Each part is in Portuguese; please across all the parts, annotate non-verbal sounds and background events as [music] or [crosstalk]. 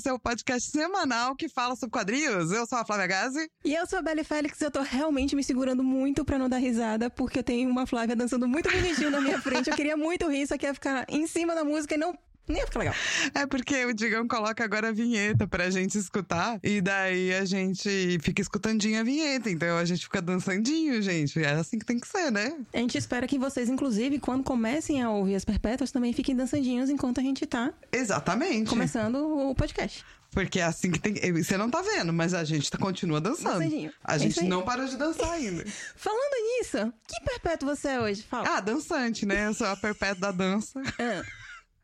Seu podcast semanal que fala sobre quadrinhos. Eu sou a Flávia Gazi. E eu sou a Belle Félix. Eu tô realmente me segurando muito pra não dar risada, porque eu tenho uma Flávia dançando muito bonitinho na minha frente. Eu queria muito rir, só que ia ficar em cima da música e não nem ia ficar legal. É porque o Digão coloca agora a vinheta pra gente escutar. E daí a gente fica escutandinho a vinheta. Então a gente fica dançandinho, gente. É assim que tem que ser, né? A gente espera que vocês, inclusive, quando comecem a ouvir as perpétuas, também fiquem dançandinhos enquanto a gente tá Exatamente. começando o podcast. Porque é assim que tem. Você não tá vendo, mas a gente tá- continua dançando. Dançandinho. A É gente não parou de dançar ainda. [laughs] Falando nisso, que perpétuo você é hoje? Fala. Ah, dançante, né? Eu sou a perpétua da dança. Ah.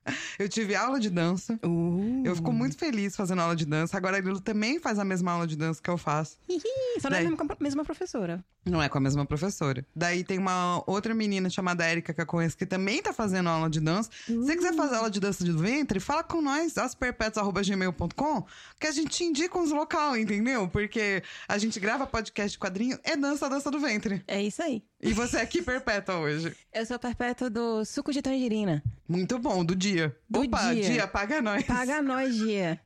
[laughs] Eu tive aula de dança. Uh. Eu fico muito feliz fazendo aula de dança. Agora ele também faz a mesma aula de dança que eu faço. [laughs] Só não é a Daí. mesma, professora. Não é com a mesma professora. Daí tem uma outra menina chamada Érica que eu conheço que também tá fazendo aula de dança. Se você quiser fazer aula de dança de ventre, fala com nós, asperpetuos.gmail.com, que a gente te indica uns local, entendeu? Porque a gente grava podcast quadrinho, é dança, dança do ventre. É isso aí. E você é aqui perpétua hoje. Eu sou perpétua do suco de tangerina. Muito bom, do dia. Do Opa, dia. paga nós. Paga nós, dia.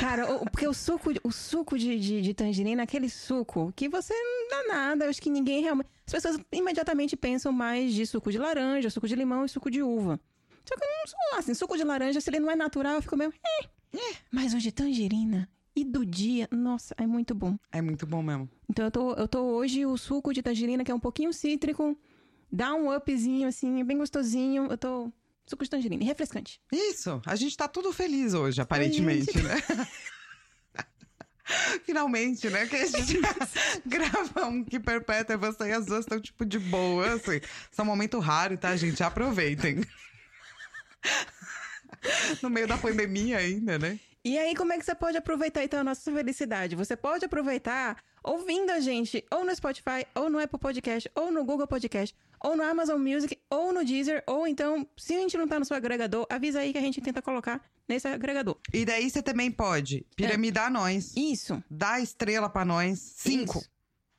Cara, o- porque o suco, o suco de, de, de tangerina é aquele suco que você não dá nada. Acho que ninguém realmente. As pessoas imediatamente pensam mais de suco de laranja, suco de limão e suco de uva. Só que eu não sou assim. Suco de laranja, se ele não é natural, eu fico meio. Eh, eh. Mas o de tangerina e do dia, nossa, é muito bom. É muito bom mesmo. Então eu tô, eu tô hoje o suco de tangerina, que é um pouquinho cítrico, dá um upzinho assim, bem gostosinho. Eu tô. Suco de tangerina, refrescante. Isso, a gente tá tudo feliz hoje, aparentemente, né? [laughs] Finalmente, né? Que a gente [laughs] grava um que perpétua e você e as duas estão, tipo, de boa, assim. Esse é um momento raro, tá, gente? Aproveitem. [laughs] No meio da pandemia ainda, né? E aí, como é que você pode aproveitar então a nossa felicidade? Você pode aproveitar ouvindo a gente ou no Spotify, ou no Apple Podcast, ou no Google Podcast, ou no Amazon Music, ou no Deezer, ou então, se a gente não tá no seu agregador, avisa aí que a gente tenta colocar nesse agregador. E daí você também pode piramidar nós, Isso. dar estrela pra nós. Cinco. Isso.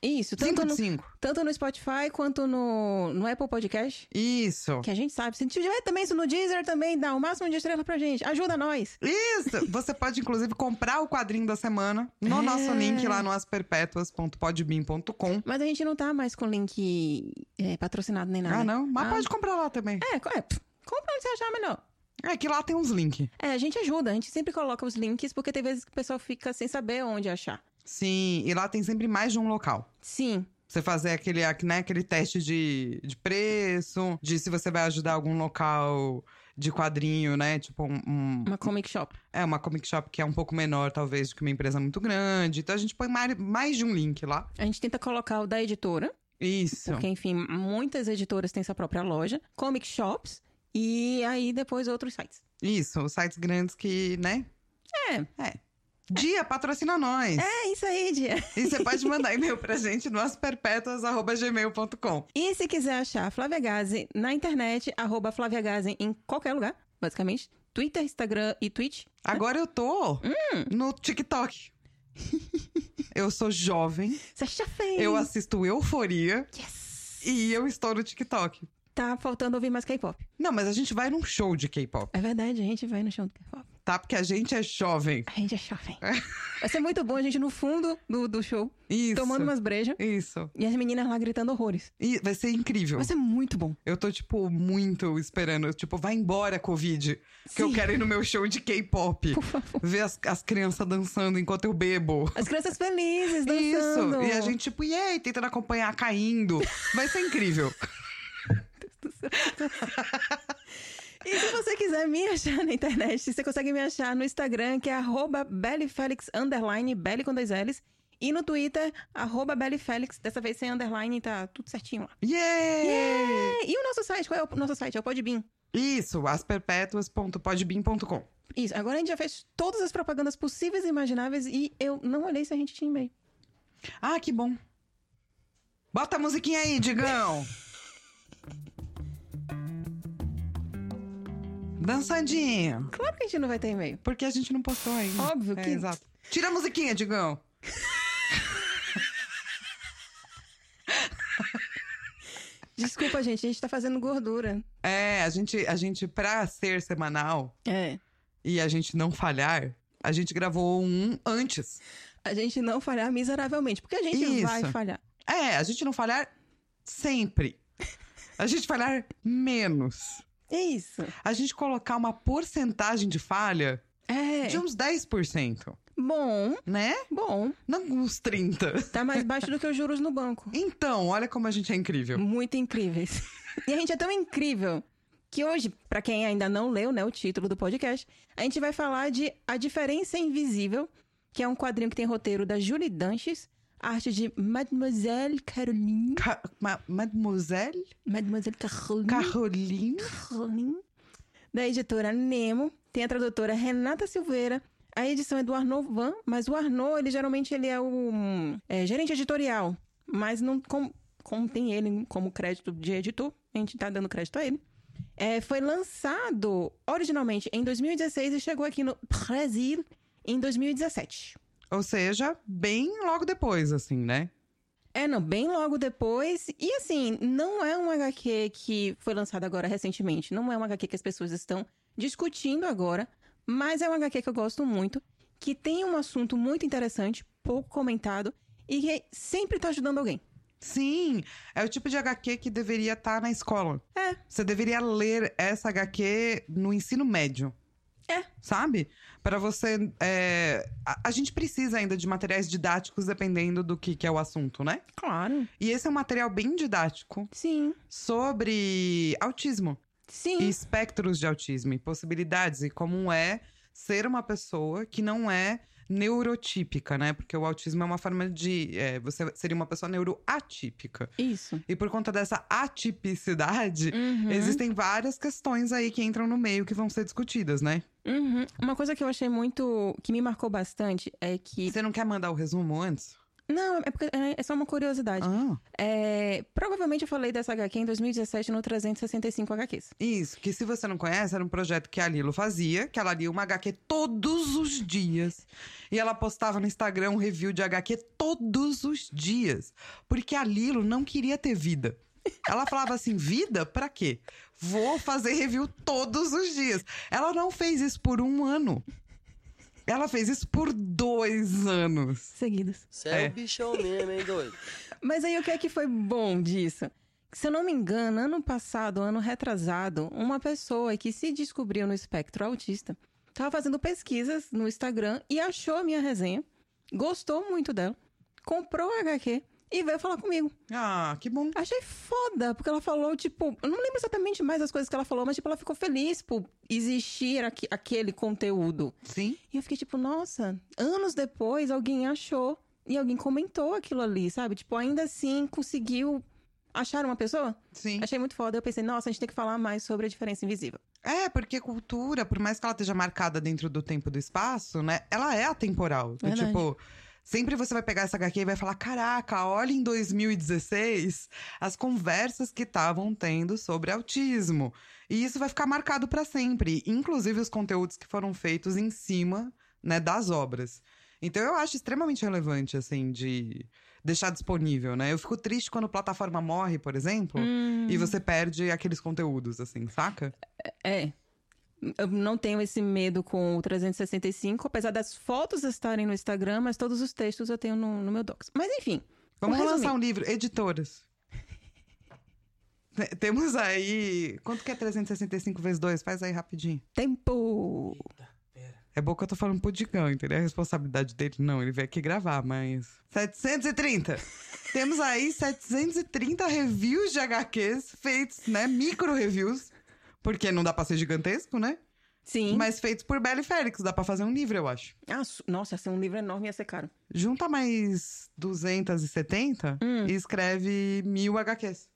Isso, tanto Cinco de no, cinco. tanto no Spotify quanto no, no Apple Podcast. Isso. Que a gente sabe. Se tiver também isso no Deezer, também dá o máximo de estrela pra gente. Ajuda nós. Isso! [laughs] Você pode, inclusive, comprar o quadrinho da semana no É. nosso link lá no asperpetuas.podbean.com. Mas a gente não tá mais com link é, patrocinado nem nada. Ah, não? Mas Ah. pode comprar lá também. É, é, compra onde você achar melhor. É que lá tem uns links. É, a gente ajuda, a gente sempre coloca os links, porque tem vezes que o pessoal fica sem saber onde achar. Sim, e lá tem sempre mais de um local. Sim, Você fazer aquele, né, aquele teste de, de preço, de se você vai ajudar algum local de quadrinho, né? Tipo um, um- uma comic shop. É, uma comic shop que é um pouco menor, talvez, do que uma empresa muito grande. Então a gente põe mais, mais de um link lá. A gente tenta colocar o da editora, Isso. porque, enfim, muitas editoras têm sua própria loja, comic shops, e aí depois outros sites. Isso, os sites grandes que, né? É, É. Dia, patrocina nós. é isso aí, Dia. E você pode mandar e-mail pra gente no asperpetuas.gmail.com. E se quiser achar a Flávia Gazi na internet, arroba Flávia Gazi em qualquer lugar, basicamente. Twitter, Instagram e Twitch. Agora eu tô Hum. no TikTok. eu sou jovem, Você acha feio? eu assisto Euforia Yes! e eu estou no TikTok. Tá faltando ouvir mais K-pop. Não, mas a gente vai num show de K-pop, É verdade, a gente vai no show do K-pop. Tá? Porque a gente é jovem. A gente é jovem. Vai ser muito bom a gente no fundo do, do show, Isso. tomando umas brejas, Isso. e as meninas lá gritando horrores. E vai ser incrível. Vai ser muito bom. Eu tô, tipo, muito esperando. Tipo, vai embora, Covid. Que eu Sim. quero ir no meu show de K-pop. Por favor. Ver as, as crianças dançando enquanto eu bebo. As crianças felizes Isso. dançando. E a gente, tipo, e aí, tentando acompanhar, caindo. Vai ser incrível. [laughs] E se você quiser me achar na internet, você consegue me achar no Instagram, que é arroba bellyfelix, underline, belly com dois L's. E no Twitter, arroba bellyfelix, dessa vez sem underline, tá tudo certinho lá. Yeah! É, E o nosso site, qual é o nosso site? É o Podbean. Isso, asperpetuas.podbean.com. Isso, agora a gente já fez todas as propagandas possíveis e imagináveis e eu não olhei se a gente tinha e-mail. Ah, que bom. Bota a musiquinha aí, Digão. [laughs] Dançandinha. Claro que a gente não vai ter e-mail. Porque a gente não postou ainda. Óbvio É, que- exato. Tira a musiquinha, Digão. [laughs] Desculpa, gente, a gente tá fazendo gordura. É, a gente, a gente, pra ser semanal É. e a gente não falhar, a gente gravou um antes. A gente não falhar miseravelmente, porque a gente Isso. vai falhar. É, a gente não falhar sempre. A gente falhar menos. É isso. A gente colocar uma porcentagem de falha É. de uns 10%, Bom, né? bom. Não uns 30%. Tá mais baixo do que os juros no banco. Então, olha como a gente é incrível. Muito incríveis. E a gente é tão incrível que hoje, pra quem ainda não leu, né, o título do podcast, a gente vai falar de A Diferença Invisível, que é um quadrinho que tem roteiro da Julie Danches, arte de Mademoiselle Caroline. Ca Ma Mademoiselle Mademoiselle Caroline. Caroline. Caroline. Da editora Nemo. Tem a tradutora Renata Silveira. A edição é do Arnaud Van, mas o Arnaud, ele geralmente ele é o é, gerente editorial. Mas não como tem ele como crédito de editor, a gente tá dando crédito a ele. É, foi lançado originalmente em 2016 e chegou aqui no Brasil em 2017. Ou seja, bem logo depois, assim, né? É, não, bem logo depois. E assim, não é um HQ que foi lançado agora recentemente. Não é um HQ que as pessoas estão discutindo agora. Mas é um HQ que eu gosto muito. Que tem um assunto muito interessante, pouco comentado. E que sempre tá ajudando alguém. Sim, é o tipo de HQ que deveria estar na escola. É. Você deveria ler essa HQ no ensino médio. É. Sabe? Para você. é, A, a gente precisa ainda de materiais didáticos dependendo do que, que é o assunto, né? Claro. E esse é um material bem didático Sim. sobre autismo. Sim. e espectros de autismo e possibilidades e como é ser uma pessoa que não é neurotípica, né? Porque o autismo é uma forma de. é, você seria uma pessoa neuroatípica. Isso. E por conta dessa atipicidade, Uhum. existem várias questões aí que entram no meio que vão ser discutidas, né? Uhum. Uma coisa que eu achei muito. que me marcou bastante é que. Você não quer mandar o resumo antes? Não, é, porque, é, é só uma curiosidade. Ah, É, provavelmente eu falei dessa HQ em 2017 no 365 HQs. isso. Que se você não conhece, era um projeto que a Lilo fazia, que ela lia uma HQ todos os dias. E ela postava no Instagram um review de HQ todos os dias. Porque a Lilo não queria ter vida. Ela falava assim: vida? Pra quê? Vou fazer review todos os dias. Ela não fez isso por um ano. Ela fez isso por dois anos. Seguidos. Você é, É. um bichão mesmo, hein, doido? [laughs] Mas aí o que é que foi bom disso? Se eu não me engano, ano passado, ano retrasado, uma pessoa que se descobriu no espectro autista estava fazendo pesquisas no Instagram e achou a minha resenha, gostou muito dela, comprou a HQ e veio falar comigo. Ah, que bom. Achei foda, porque ela falou, tipo, eu não lembro exatamente mais as coisas que ela falou, mas, tipo, ela ficou feliz por existir aqui- aquele conteúdo. Sim. E eu fiquei, tipo, nossa, anos depois alguém achou e alguém comentou aquilo ali, sabe? Tipo, ainda assim conseguiu achar uma pessoa. Sim. Achei muito foda. Eu pensei, nossa, a gente tem que falar mais sobre a diferença invisível. É, porque cultura, por mais que ela esteja marcada dentro do tempo e do espaço, né? Ela é atemporal. Verdade. Tipo, sempre você vai pegar essa HQ e vai falar: caraca, olha em 2016 as conversas que estavam tendo sobre autismo. E isso vai ficar marcado pra sempre. Inclusive os conteúdos que foram feitos em cima, né, das obras. Então eu acho extremamente relevante, assim, de deixar disponível, né? Eu fico triste quando plataforma morre, por exemplo, Hum. e você perde aqueles conteúdos, assim, saca? É. Eu não tenho esse medo com o 365, apesar das fotos estarem no Instagram, mas todos os textos eu tenho no, no meu Docs. Mas enfim. Vamos lançar um livro, editoras. Te- Temos aí. Quanto que é 365 vezes 2? Faz aí rapidinho. Tempo! É bom que eu tô falando pro Digão, entendeu? A responsabilidade dele não, ele veio aqui gravar, mas. 730! [laughs] Temos aí 730 reviews de HQs feitos, né? Micro reviews. Porque não dá pra ser gigantesco, né? Sim. Mas feitos por Bela e Félix. Dá pra fazer um livro, eu acho. Ah, nossa, ia ser um livro enorme ia ser caro. Junta mais 270 Hum. e escreve mil HQs.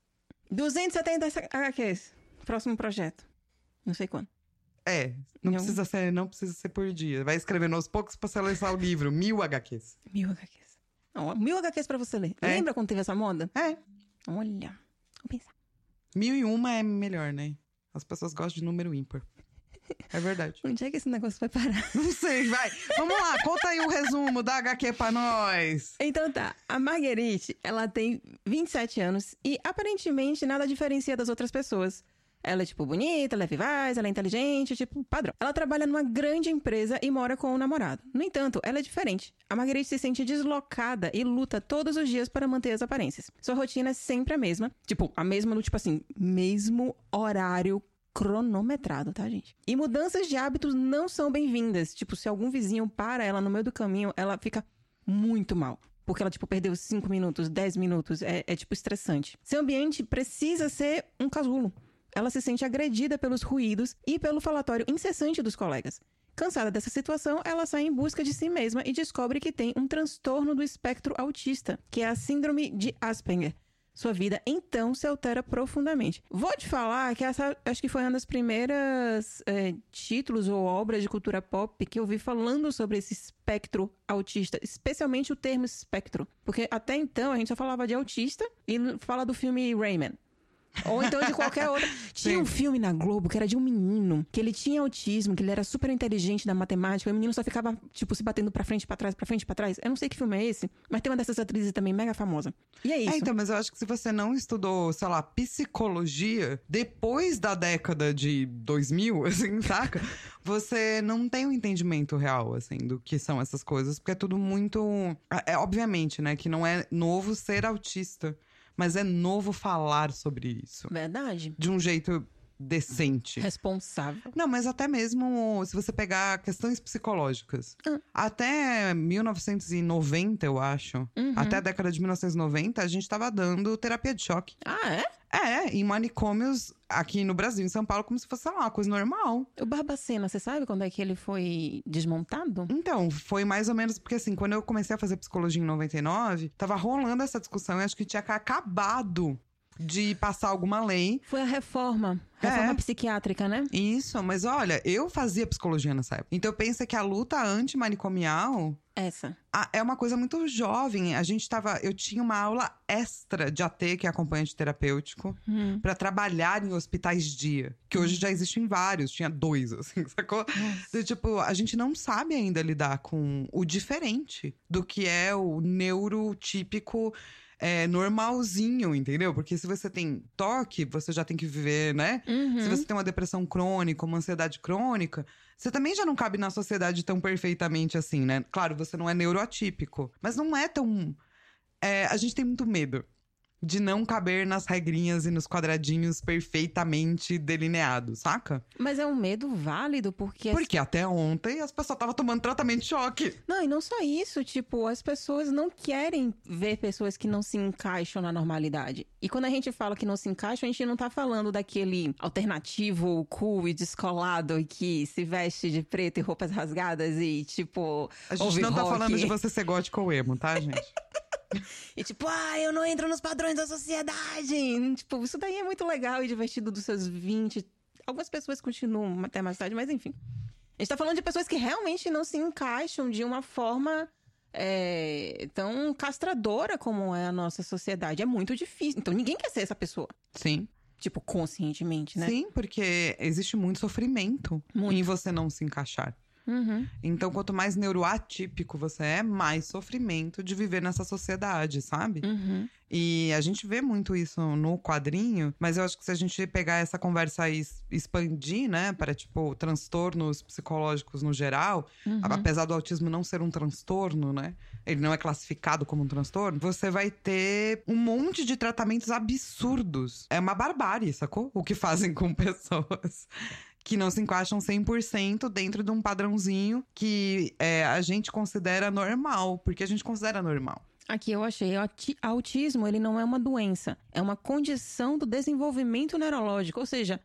270 HQs. Próximo projeto. Não sei quando. É, não Não. precisa, ser, não precisa ser por dia. Vai escrevendo aos poucos pra você lançar o livro. Mil HQs. Mil HQs. Não, mil HQs pra você ler. É. Lembra quando teve essa moda? É, Olha. Vamos pensar. mil e uma é melhor, né? As pessoas gostam de número ímpar. É verdade. [laughs] Onde é que esse negócio vai parar? [laughs] Não sei, vai. Vamos lá, conta aí um resumo da HQ pra nós. Então tá, a Marguerite, ela tem 27 anos e aparentemente nada diferencia das outras pessoas. Ela é, tipo, bonita, ela é vivaz, ela é inteligente, tipo, padrão. Ela trabalha numa grande empresa e mora com o namorado. No entanto, ela é diferente. A Marguerite se sente deslocada e luta todos os dias para manter as aparências. Sua rotina é sempre a mesma. Tipo, a mesma no, tipo assim, mesmo horário cronometrado, tá, gente? E mudanças de hábitos não são bem-vindas. Tipo, se algum vizinho para ela no meio do caminho, ela fica muito mal. Porque ela, tipo, perdeu 5 minutos, 10 minutos. É, é, tipo, estressante. Seu ambiente precisa ser um casulo ela se sente agredida pelos ruídos e pelo falatório incessante dos colegas. Cansada dessa situação, ela sai em busca de si mesma e descobre que tem um transtorno do espectro autista, que é a síndrome de Asperger. Sua vida então se altera profundamente. Vou te falar que essa acho que foi uma das primeiras é, títulos ou obras de cultura pop que eu vi falando sobre esse espectro autista, especialmente o termo espectro. Porque até então a gente só falava de autista e fala do filme Rayman. Ou então de qualquer outra. Tinha Sim. um filme na Globo que era de um menino, que ele tinha autismo, que ele era super inteligente na matemática, e o menino só ficava, tipo, se batendo pra frente, pra trás, pra frente, pra trás. Eu não sei que filme é esse, mas tem uma dessas atrizes também mega famosa. E é isso. É, então, mas eu acho que se você não estudou, sei lá, psicologia, depois da década de 2000, [laughs] assim, saca? você não tem um entendimento real, assim, do que são essas coisas, porque é tudo muito. É, é obviamente, né, que não é novo ser autista mas é novo falar sobre isso. Verdade. De um jeito decente. Responsável. Não, mas até mesmo se você pegar questões psicológicas. Ah. Até 1990, eu acho. Uhum. Até a década de 1990, a gente estava dando terapia de choque. Ah, é? É, em manicômios aqui no Brasil, em São Paulo, como se fosse, sei lá, uma coisa normal. O Barbacena, você sabe quando é que ele foi desmontado? Então, foi mais ou menos porque, assim, quando eu comecei a fazer psicologia em 99, tava rolando essa discussão e acho que tinha acabado de passar alguma lei. Foi a reforma. Reforma é. psiquiátrica, né? Isso, mas olha, eu fazia psicologia nessa época. Então pensa que a luta antimanicomial. Essa. é uma coisa muito jovem. A gente tava. Eu tinha uma aula extra de AT, que é acompanhante terapêutico, hum. para trabalhar em hospitais dia. Que hoje hum. já existem vários, tinha dois, assim, [laughs] sacou? Então, tipo, a gente não sabe ainda lidar com o diferente do que é o neurotípico é, normalzinho, entendeu? Porque se você tem toque, você já tem que viver, né? Uhum. Se você tem uma depressão crônica, uma ansiedade crônica, você também já não cabe na sociedade tão perfeitamente assim, né? Claro, você não é neuroatípico, mas não é tão. É, a gente tem muito medo de não caber nas regrinhas e nos quadradinhos perfeitamente delineados, saca? Mas é um medo válido, porque. Porque as... até ontem as pessoas estavam tomando tratamento de choque. Não, e não só isso, tipo, as pessoas não querem ver pessoas que não se encaixam na normalidade. E quando a gente fala que não se encaixam, a gente não tá falando daquele alternativo cool e descolado que se veste de preto e roupas rasgadas e, tipo. A gente não tá rock. falando de você ser gótico ou emo, tá, gente? [laughs] e tipo, ah, eu não entro nos padrões da sociedade. Tipo, isso daí é muito legal e divertido dos seus 20. Algumas pessoas continuam até mais tarde, mas enfim. A gente tá falando de pessoas que realmente não se encaixam de uma forma é, tão castradora como é a nossa sociedade. É muito difícil. Então ninguém quer ser essa pessoa. Sim. Tipo, conscientemente, né? Sim, porque existe muito sofrimento muito. em você não se encaixar. Uhum. Então, quanto mais neuroatípico você é, mais sofrimento de viver nessa sociedade, sabe? Uhum. E a gente vê muito isso no quadrinho, mas eu acho que se a gente pegar essa conversa e expandir, né, para tipo transtornos psicológicos no geral, uhum. apesar do autismo não ser um transtorno, né, ele não é classificado como um transtorno, você vai ter um monte de tratamentos absurdos. É uma barbárie, sacou? O que fazem com [laughs] pessoas que não se encaixam 100% dentro de um padrãozinho que é, a gente considera normal, porque a gente considera normal. Aqui eu achei, autismo ele não é uma doença, é uma condição do desenvolvimento neurológico, ou seja,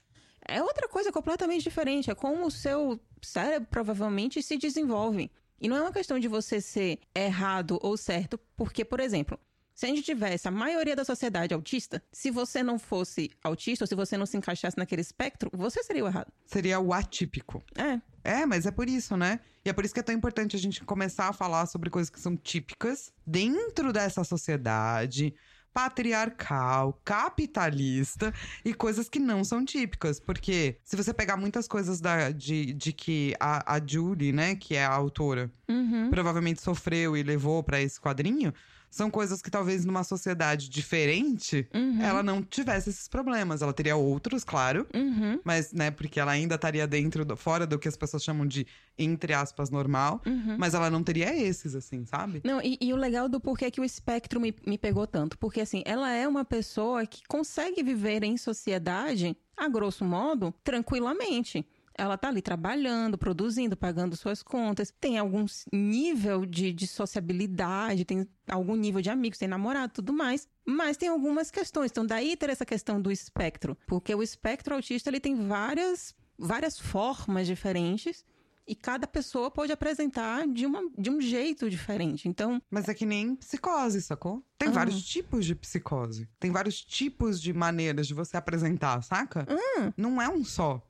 é outra coisa completamente diferente, é como o seu cérebro provavelmente se desenvolve. E não é uma questão de você ser errado ou certo, porque, por exemplo, se a gente tivesse a maioria da sociedade autista, se você não fosse autista ou se você não se encaixasse naquele espectro, você seria o errado. Seria o atípico. É. É, mas é por isso, né? E é por isso que é tão importante a gente começar a falar sobre coisas que são típicas dentro dessa sociedade, patriarcal, capitalista e coisas que não são típicas. Porque se você pegar muitas coisas da, de, de que a, a Julie, né, que é a autora, Uhum. provavelmente sofreu e levou pra esse quadrinho, são coisas que talvez numa sociedade diferente Uhum. ela não tivesse esses problemas. Ela teria outros, claro, Uhum. mas, né, porque ela ainda estaria dentro, do, fora do que as pessoas chamam de, entre aspas, normal. Uhum. Mas ela não teria esses, assim, sabe? Não, e, e o legal do porquê que o espectro me, me pegou tanto. Porque, assim, ela é uma pessoa que consegue viver em sociedade, a grosso modo, tranquilamente. Ela tá ali trabalhando, produzindo, pagando suas contas, tem algum nível de, de sociabilidade, tem algum nível de amigos, tem namorado, tudo mais. Mas tem algumas questões. Então, daí ter essa questão do espectro. Porque o espectro autista, ele tem várias, várias formas diferentes. E cada pessoa pode apresentar de, uma, de um jeito diferente. Então, Mas é que nem psicose, sacou? Tem Ah. vários tipos de psicose. Tem vários tipos de maneiras de você apresentar, saca? Hum. Não é um só.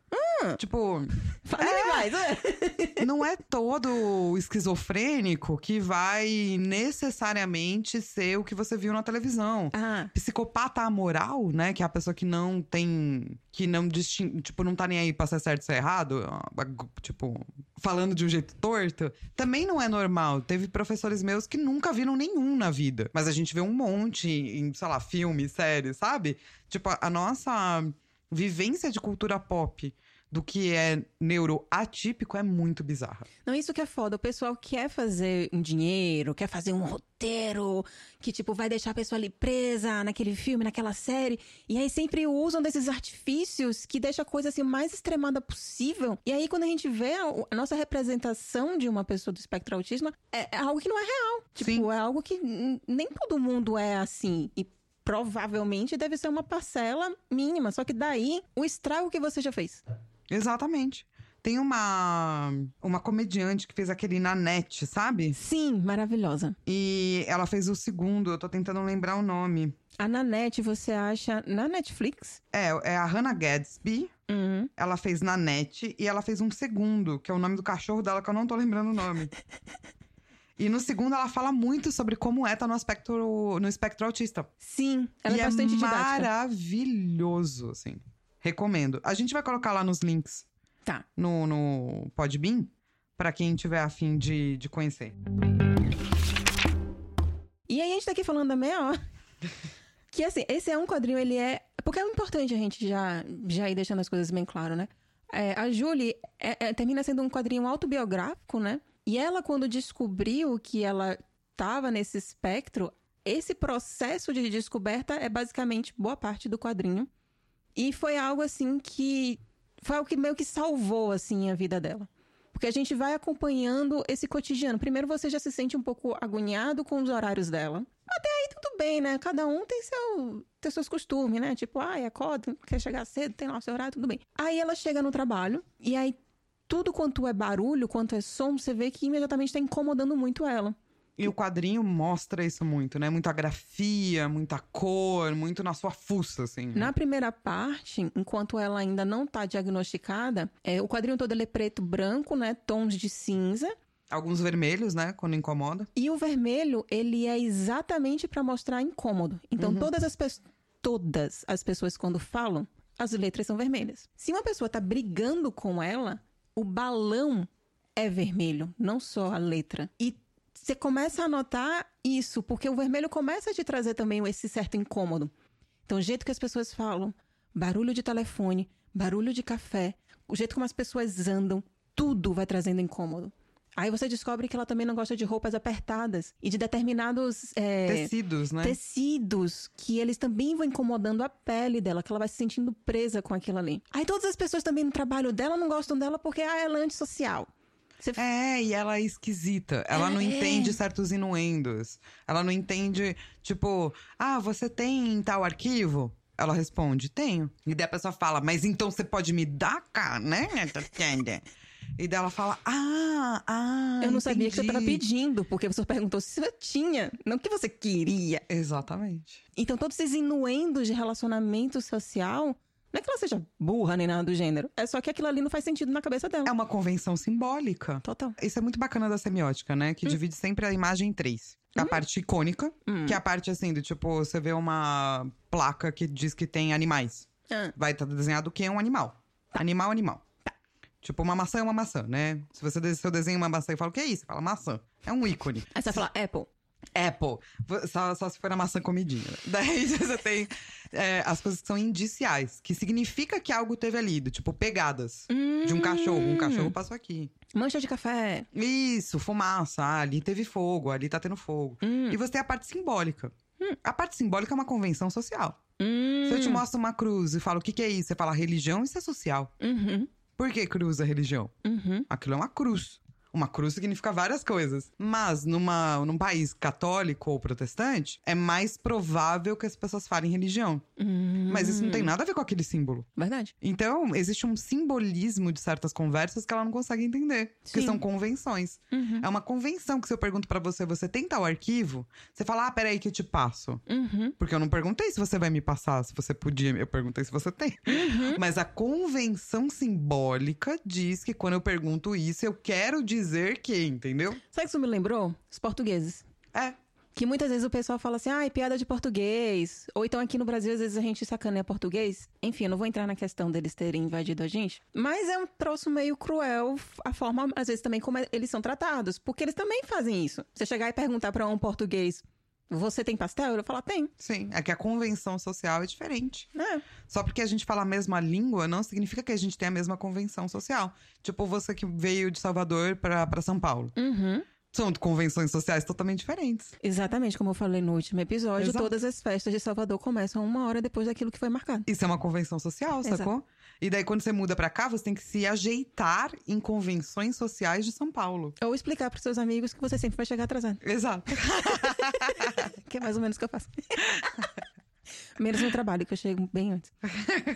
Tipo, [laughs] fala demais, né? [laughs] não é todo esquizofrênico que vai necessariamente ser o que você viu na televisão. Ah, Psicopata amoral, né? Que é a pessoa que não tem. Que não distingue. Tipo, não tá nem aí pra ser certo ou ser errado. Tipo, falando de um jeito torto. Também não é normal. Teve professores meus que nunca viram nenhum na vida. Mas a gente vê um monte em, sei lá, filme, série, sabe? Tipo, a nossa vivência de cultura pop do que é neuroatípico é muito bizarra. não, isso que é foda. O pessoal quer fazer um dinheiro, quer fazer um roteiro que, tipo, vai deixar a pessoa ali presa naquele filme, naquela série. E aí sempre usam desses artifícios que deixa a coisa assim mais extremada possível. E aí, quando a gente vê a, a nossa representação de uma pessoa do espectro autismo, é, é algo que não é real. Tipo, Sim. é algo que nem todo mundo é assim. E provavelmente deve ser uma parcela mínima. Só que daí, o estrago que você já fez. Exatamente. Tem uma, uma comediante que fez aquele na net, sabe? Sim, maravilhosa. E ela fez o segundo, eu tô tentando lembrar o nome. A Nanette você acha na Netflix? É, é a Hannah Gadsby. Uhum. Ela fez na net e ela fez um segundo, que é o nome do cachorro dela, que eu não tô lembrando o nome. [laughs] E no segundo ela fala muito sobre como é estar no espectro, no espectro autista. Sim, ela e é bastante didática. maravilhoso, assim. Recomendo. A gente vai colocar lá nos links Tá. no, no Podbean, pra quem tiver afim de, de conhecer. E aí a gente tá aqui falando da meia hora. Que assim, esse é um quadrinho, ele é. Porque é importante a gente já, já ir deixando as coisas bem claras, né? É, a Julie é- é- termina sendo um quadrinho autobiográfico, né? E ela, quando descobriu que ela tava nesse espectro, esse processo de descoberta é basicamente boa parte do quadrinho. E foi algo assim que. Foi algo que meio que salvou, assim, a vida dela. Porque a gente vai acompanhando esse cotidiano. Primeiro você já se sente um pouco agoniado com os horários dela. Até aí tudo bem, né? Cada um tem, seu, tem seus costumes, né? Tipo, ai, acorda, quer chegar cedo, tem lá o seu horário, tudo bem. Aí ela chega no trabalho e aí tudo quanto é barulho, quanto é som, você vê que imediatamente tá incomodando muito ela. E o quadrinho mostra isso muito, né? Muita grafia, muita cor, muito na sua fuça, assim. né? Na primeira parte, enquanto ela ainda não tá diagnosticada, é, o quadrinho todo ele é preto branco, né? Tons de cinza. Alguns vermelhos, né? Quando incomoda. E o vermelho, ele é exatamente para mostrar incômodo. Então, todas as pessoas. Todas as pessoas, quando falam, as letras são vermelhas. Se uma pessoa tá brigando com ela, o balão é vermelho, não só a letra. E você começa a notar isso, porque o vermelho começa a te trazer também esse certo incômodo. Então, o jeito que as pessoas falam, barulho de telefone, barulho de café, o jeito como as pessoas andam, tudo vai trazendo incômodo. Aí você descobre que ela também não gosta de roupas apertadas e de determinados é, Tecidos, né? tecidos que eles também vão incomodando a pele dela, que ela vai se sentindo presa com aquilo ali. Aí todas as pessoas também no trabalho dela não gostam dela porque ah, ela é antissocial. Você É, e ela é esquisita. Ela não É. entende certos inuendos. Ela não entende, tipo, ah, você tem tal arquivo? Ela responde, tenho. E daí a pessoa fala, mas então você pode me dar, cara, né? [laughs] E daí ela fala, ah, ah. Eu não sabia que você estava entendi." pedindo, porque você perguntou se você tinha, não que você queria. Exatamente. Então, todos esses inuendos de relacionamento social Não é que ela seja burra nem nada do gênero. É só que aquilo ali não faz sentido na cabeça dela. É uma convenção simbólica. Total. Isso é muito bacana da semiótica, né? Que divide sempre a imagem em três. A parte icônica, Hum. que é a parte assim, do tipo, você vê uma placa que diz que tem animais. Ah, Vai estar desenhado o que é um animal. Animal, animal. Tipo, uma maçã é uma maçã, né? Se você se eu desenho uma maçã e falo, o que é isso? Fala maçã. É um ícone. Aí você vai falar Apple. Apple. Só, só se for a maçã comidinha. [laughs] Daí você tem é, as coisas que são indiciais, que significa que algo teve ali, do tipo pegadas de um cachorro. Um cachorro passou aqui. Mancha de café. Isso, fumaça. Ah, ali teve fogo, ali tá tendo fogo. Hum. E você tem a parte simbólica. A parte simbólica é uma convenção social. Hum. Se eu te mostro uma cruz e falo o que, que é isso, você fala religião, isso é social. Uhum. Por que cruz é religião? Uhum. Aquilo é uma cruz. Uma cruz significa várias coisas. Mas numa, num país católico ou protestante, é mais provável que as pessoas falem religião. Hum. Mas isso não tem nada a ver com aquele símbolo. Verdade. Então, existe um simbolismo de certas conversas que ela não consegue entender. Que Sim. são convenções. Uhum. É uma convenção que se eu pergunto pra você, você tem tal arquivo? Você fala, ah, peraí que eu te passo. Uhum. Porque eu não perguntei se você vai me passar, se você podia. Eu perguntei se você tem. Uhum. Mas a convenção simbólica diz que quando eu pergunto isso, eu quero dizer que, entendeu? Sabe que isso me lembrou? Os portugueses. É. Que muitas vezes o pessoal fala assim, ai, piada de português. Ou então aqui no Brasil, às vezes a gente sacaneia português. Enfim, eu não vou entrar na questão deles terem invadido a gente. Mas é um troço meio cruel a forma, às vezes, também como eles são tratados. Porque eles também fazem isso. Você chegar e perguntar pra um português, você tem pastel? Ele vai falar, tem. Sim, é que a convenção social é diferente. É. Só porque a gente fala a mesma língua não significa que a gente tem a mesma convenção social. Tipo, você que veio de Salvador pra pra São Paulo. Uhum. São convenções sociais totalmente diferentes. Exatamente, como eu falei no último episódio, Exato. todas as festas de Salvador começam uma hora depois daquilo que foi marcado. Isso é uma convenção social, Exato. sacou? E daí, quando você muda pra cá, você tem que se ajeitar em convenções sociais de São Paulo. Ou explicar pros seus amigos que você sempre vai chegar atrasado. Exato. [laughs] [laughs] Que é mais ou menos o que eu faço. [laughs] Menos no trabalho, que eu chego bem antes.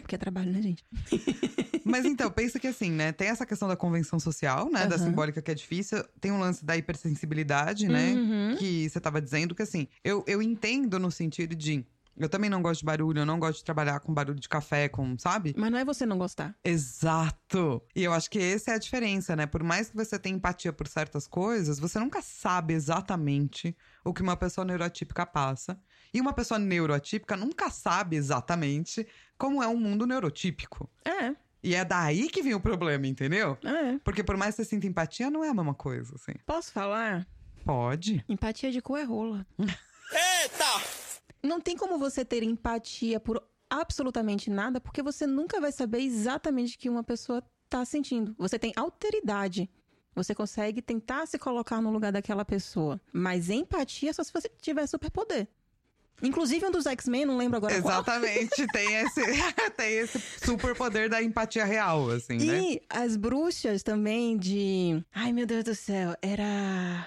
Porque é trabalho, né, gente? [laughs] Mas então, pensa que assim, né? Tem essa questão da convenção social, né? Da Aham. simbólica que é difícil. Tem um lance da hipersensibilidade, né? Uhum. Que você tava dizendo que assim, eu, eu entendo no sentido de. Eu também não gosto de barulho, eu não gosto de trabalhar com barulho de café, com, sabe? Mas não é você não gostar. Exato! E eu acho que essa é a diferença, né? Por mais que você tenha empatia por certas coisas, você nunca sabe exatamente o que uma pessoa neurotípica passa. E uma pessoa neurotípica nunca sabe exatamente como é um mundo neurotípico. É, E é daí que vem o problema, entendeu? é. Porque por mais que você sinta empatia, não é a mesma coisa, assim. Posso falar? Pode. Empatia de cu é rola. Eita! Não tem como você ter empatia por absolutamente nada, porque você nunca vai saber exatamente o que uma pessoa tá sentindo. Você tem alteridade. Você consegue tentar se colocar no lugar daquela pessoa. Mas empatia é só se você tiver superpoder. Inclusive um dos X-Men, não lembro agora qual. Exatamente, [laughs] tem esse, [laughs] tem esse superpoder da empatia real, assim, né? E as bruxas também de. Ai, meu Deus do céu, era.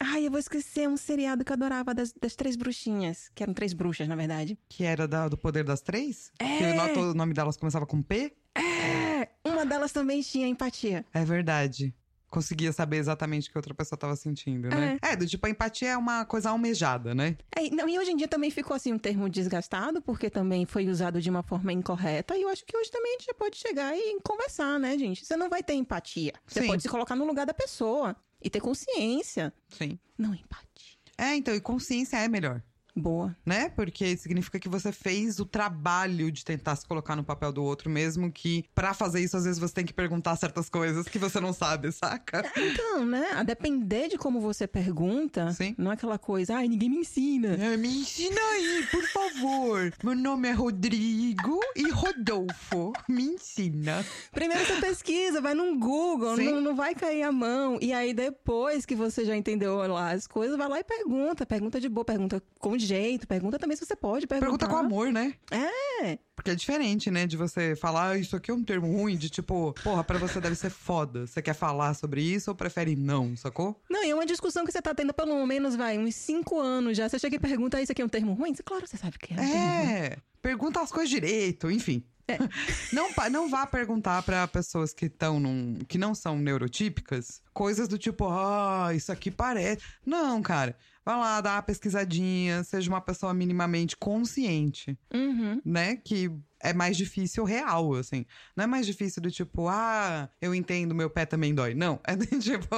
Ai, eu vou esquecer um seriado que eu adorava das, das três bruxinhas. Que eram três bruxas, na verdade. Que era da- do poder das três? É. Que o no- o nome delas começava com P? É, uma delas também tinha empatia. É verdade. Conseguia saber exatamente o que outra pessoa tava sentindo, né? É. do tipo, a empatia é uma coisa almejada, né? É, não, e hoje em dia também ficou assim um termo desgastado, porque também foi usado de uma forma incorreta. E eu acho que hoje também a gente já pode chegar e conversar, né, gente? Você não vai ter empatia. Você Sim. pode se colocar no lugar da pessoa e ter consciência. Sim. Não empatia. É, então, e consciência é melhor. Boa. né? Porque significa que você fez o trabalho de tentar se colocar no papel do outro, mesmo que pra fazer isso, às vezes você tem que perguntar certas coisas que você não sabe, saca? Então, né? A depender de como você pergunta, Sim. não é aquela coisa, ai, ninguém me ensina. É, me ensina aí, por favor. Meu nome é Rodrigo e Rodolfo. Me ensina. Primeiro você pesquisa, vai num Google, não, não vai cair a mão. E aí depois que você já entendeu lá as coisas, vai lá e pergunta. Pergunta de boa, pergunta com jeito, pergunta também se você pode perguntar. Pergunta com amor, né? É. Porque é diferente, né? De você falar, "Ah, isso aqui é um termo ruim, de tipo, porra, pra você deve ser foda. Você quer falar sobre isso ou prefere não, sacou? Não, e é uma discussão que você tá tendo pelo menos, vai, uns cinco anos já. Você chega e pergunta, "Ah, isso aqui é um termo ruim? Claro, você sabe que é um termo ruim. É. Pergunta as coisas direito, enfim. Não, pa- não vá perguntar pra pessoas que estão que não são neurotípicas coisas do tipo, ah, isso aqui parece. Não, cara. Vai lá, dá uma pesquisadinha, seja uma pessoa minimamente consciente, Uhum. né? Que é mais difícil real, assim. Não é mais difícil do tipo, ah, eu entendo, meu pé também dói. Não, [laughs] é tipo.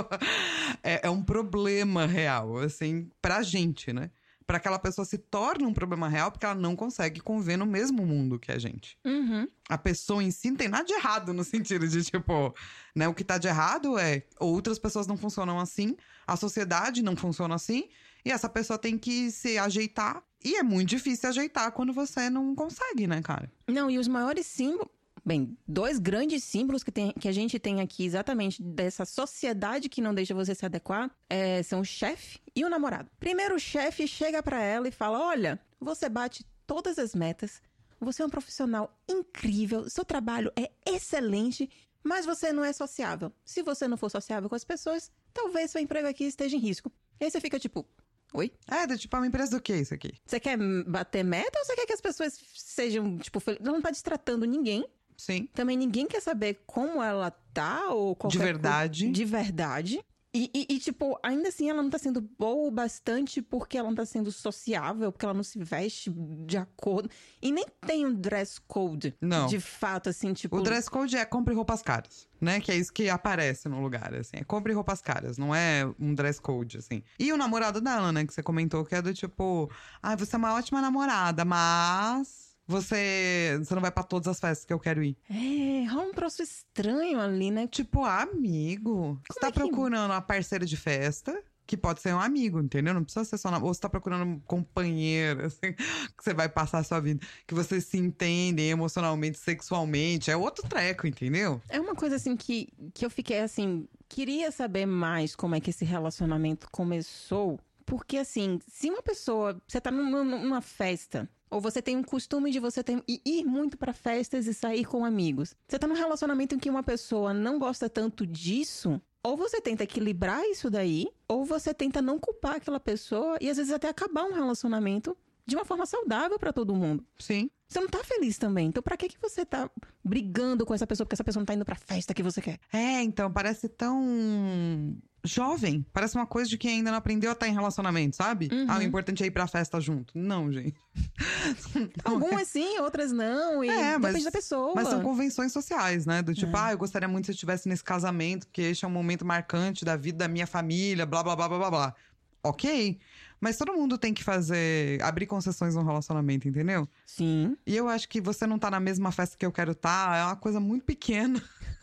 É, é um problema real, assim, pra gente, né? Pra aquela pessoa se torna um problema real porque ela não consegue conviver no mesmo mundo que a gente Uhum. a pessoa em si não tem nada de errado no sentido de, tipo, né? O que tá de errado é outras pessoas não funcionam assim, a sociedade não funciona assim, e essa pessoa tem que se ajeitar. E é muito difícil ajeitar quando você não consegue, né, cara? Não, e os maiores símbolos. Bem, dois grandes símbolos que, tem, que a gente tem aqui exatamente dessa sociedade que não deixa você se adequar é, são o chefe e o namorado. Primeiro, o chefe chega pra ela e fala: Olha, você bate todas as metas, você é um profissional incrível, seu trabalho é excelente, mas você não é sociável. Se você não for sociável com as pessoas, talvez seu emprego aqui esteja em risco. E aí você fica tipo: Oi? É, do tipo, é uma empresa do que isso aqui? Você quer bater meta ou você quer que as pessoas sejam, tipo, fel- ela não tá destratando ninguém? Sim. Também ninguém quer saber como ela tá ou qualquer De verdade. co- De verdade. E, e- e, tipo, ainda assim ela não tá sendo boa o bastante porque ela não tá sendo sociável, porque ela não se veste de acordo. E nem tem um dress code. Não. De fato, assim, tipo. O dress code é compre roupas caras, né? Que é isso que aparece no lugar, assim. É compre roupas caras, não é um dress code, assim. E o namorado dela, né? Que você comentou que é do tipo... Ah, você é uma ótima namorada, mas... Você, você não vai pra todas as festas que eu quero ir. É, rola um troço estranho ali, né? Tipo, amigo. Você tá é que- procurando uma parceira de festa, que pode ser um amigo, entendeu? Não precisa ser só. Ou você tá procurando um companheiro, [laughs] assim, que você vai passar a sua vida. Que vocês se entendem emocionalmente, sexualmente. É outro treco, entendeu? É uma coisa assim que, que eu fiquei assim, queria saber mais como é que esse relacionamento começou. Porque assim, se uma pessoa, você tá numa, numa festa, ou você tem um costume de você ter, ir muito pra festas e sair com amigos. Você tá num relacionamento em que uma pessoa não gosta tanto disso, ou você tenta equilibrar isso daí, ou você tenta não culpar aquela pessoa e às vezes até acabar um relacionamento de uma forma saudável pra todo mundo. Sim. Você não tá feliz também. Então, pra que, que você tá brigando com essa pessoa porque essa pessoa não tá indo pra festa que você quer? É, então, parece tão jovem. Parece uma coisa de quem ainda não aprendeu a estar em relacionamento, sabe? Uhum. Ah, o importante é ir pra festa junto. Não, gente. [laughs] Não é. Algumas sim, outras não. E É, mas- depende da pessoa. Mas são convenções sociais, né? Do tipo, É. ah, eu gostaria muito se eu estivesse nesse casamento, porque este é um momento marcante da vida da minha família, blá, blá, blá, blá, blá, blá. Ok. Mas todo mundo tem que fazer, abrir concessões no relacionamento, entendeu? Sim. E eu acho que você não tá na mesma festa que eu quero estar, é uma coisa muito pequena. [laughs]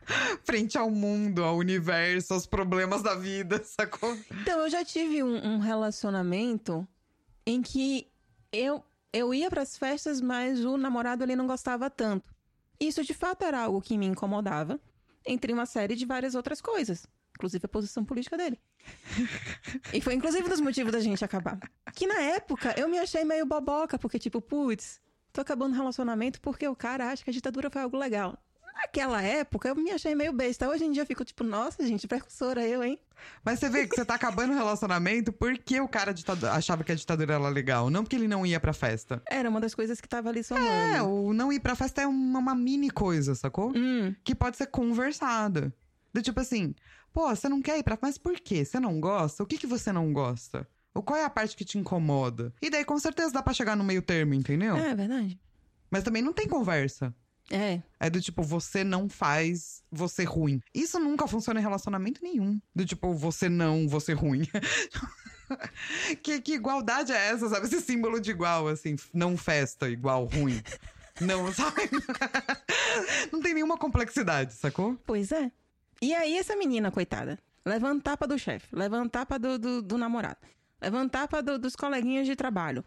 [laughs] Frente ao mundo, ao universo, aos problemas da vida, [laughs] sacou? Então, eu já tive um, um relacionamento em que eu, eu ia pras festas, mas o namorado ele não gostava tanto. Isso de fato era algo que me incomodava, entre uma série de várias outras coisas. Inclusive a posição política dele. e foi inclusive um dos motivos da gente acabar. Que na época eu me achei meio boboca, porque tipo, putz, tô acabando o relacionamento porque o cara acha que a ditadura foi algo legal. Naquela época eu me achei meio besta. Hoje em dia eu fico tipo, nossa, gente, precursora eu, hein? Mas você vê que você tá acabando o relacionamento porque o cara ditado- achava que a ditadura era legal, não porque ele não ia pra festa. Era uma das coisas que tava ali somando. É, o não ir pra festa é uma, uma mini coisa, sacou? Hum, Que pode ser conversada. Do tipo assim, pô, você não quer ir pra Mas por quê? Você não gosta? O que, que você não gosta? Ou qual é a parte que te incomoda? E daí, com certeza, dá pra chegar no meio termo, entendeu? é verdade. Mas também não tem conversa. É. É do tipo, você não faz você ruim. Isso nunca funciona em relacionamento nenhum. Do tipo, você não, você ruim. [laughs] que, que igualdade é essa, sabe? Esse símbolo de igual, assim, não festa, igual ruim. [laughs] Não, sabe? [laughs] não tem nenhuma complexidade, sacou? Pois é. E aí, essa menina, coitada, levanta tapa do chefe, levanta tapa do, do, do namorado, levanta tapa do- dos coleguinhas de trabalho,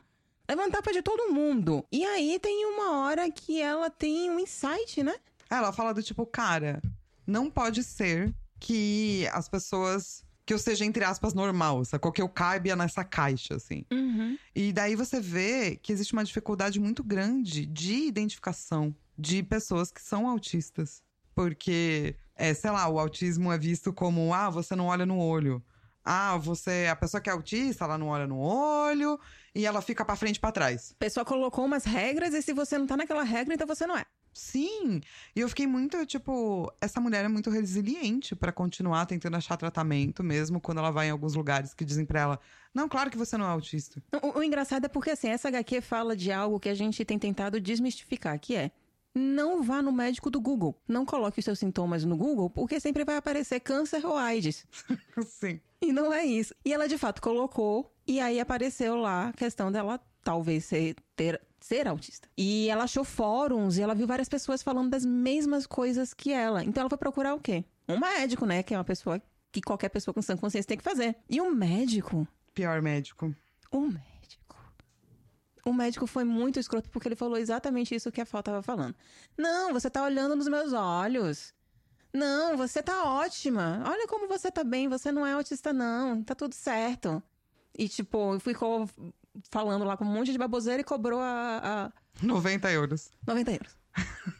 levanta tapa de todo mundo. E aí tem uma hora que ela tem um insight, né? Ela fala do tipo, cara, não pode ser que as pessoas. Que eu seja, entre aspas, normal, sacou? Que eu caiba nessa caixa, assim. Uhum. E daí você vê que existe uma dificuldade muito grande de identificação de pessoas que são autistas. Porque, é, sei lá, o autismo é visto como, ah, você não olha no olho. Ah, você, a pessoa que é autista, ela não olha no olho e ela fica pra frente e pra trás. A pessoa colocou umas regras e se você não tá naquela regra, então você não é. Sim. E eu fiquei muito, tipo, essa mulher é muito resiliente pra continuar tentando achar tratamento, mesmo quando ela vai em alguns lugares que dizem pra ela: Não, claro que você não é autista. O, o engraçado é porque, assim, essa HQ fala de algo que a gente tem tentado desmistificar, que é não vá no médico do Google. Não coloque os seus sintomas no Google, porque sempre vai aparecer câncer ou AIDS. [laughs] Sim. E não é isso. E ela de fato colocou, e aí apareceu lá a questão dela talvez ser, ter, ser autista. E ela achou fóruns e ela viu várias pessoas falando das mesmas coisas que ela. Então ela foi procurar o quê? Um médico, né? Que é uma pessoa que qualquer pessoa com sã consciência tem que fazer. E um médico. Pior médico. Um médico. O médico foi muito escroto porque ele falou exatamente isso que a Fal tava falando. Não, você tá olhando nos meus olhos. Não, você tá ótima. Olha como você tá bem, você não é autista, não. Tá tudo certo. E, tipo, ficou falando lá com um monte de baboseira e cobrou a, a [laughs] 90 euros. 90 euros.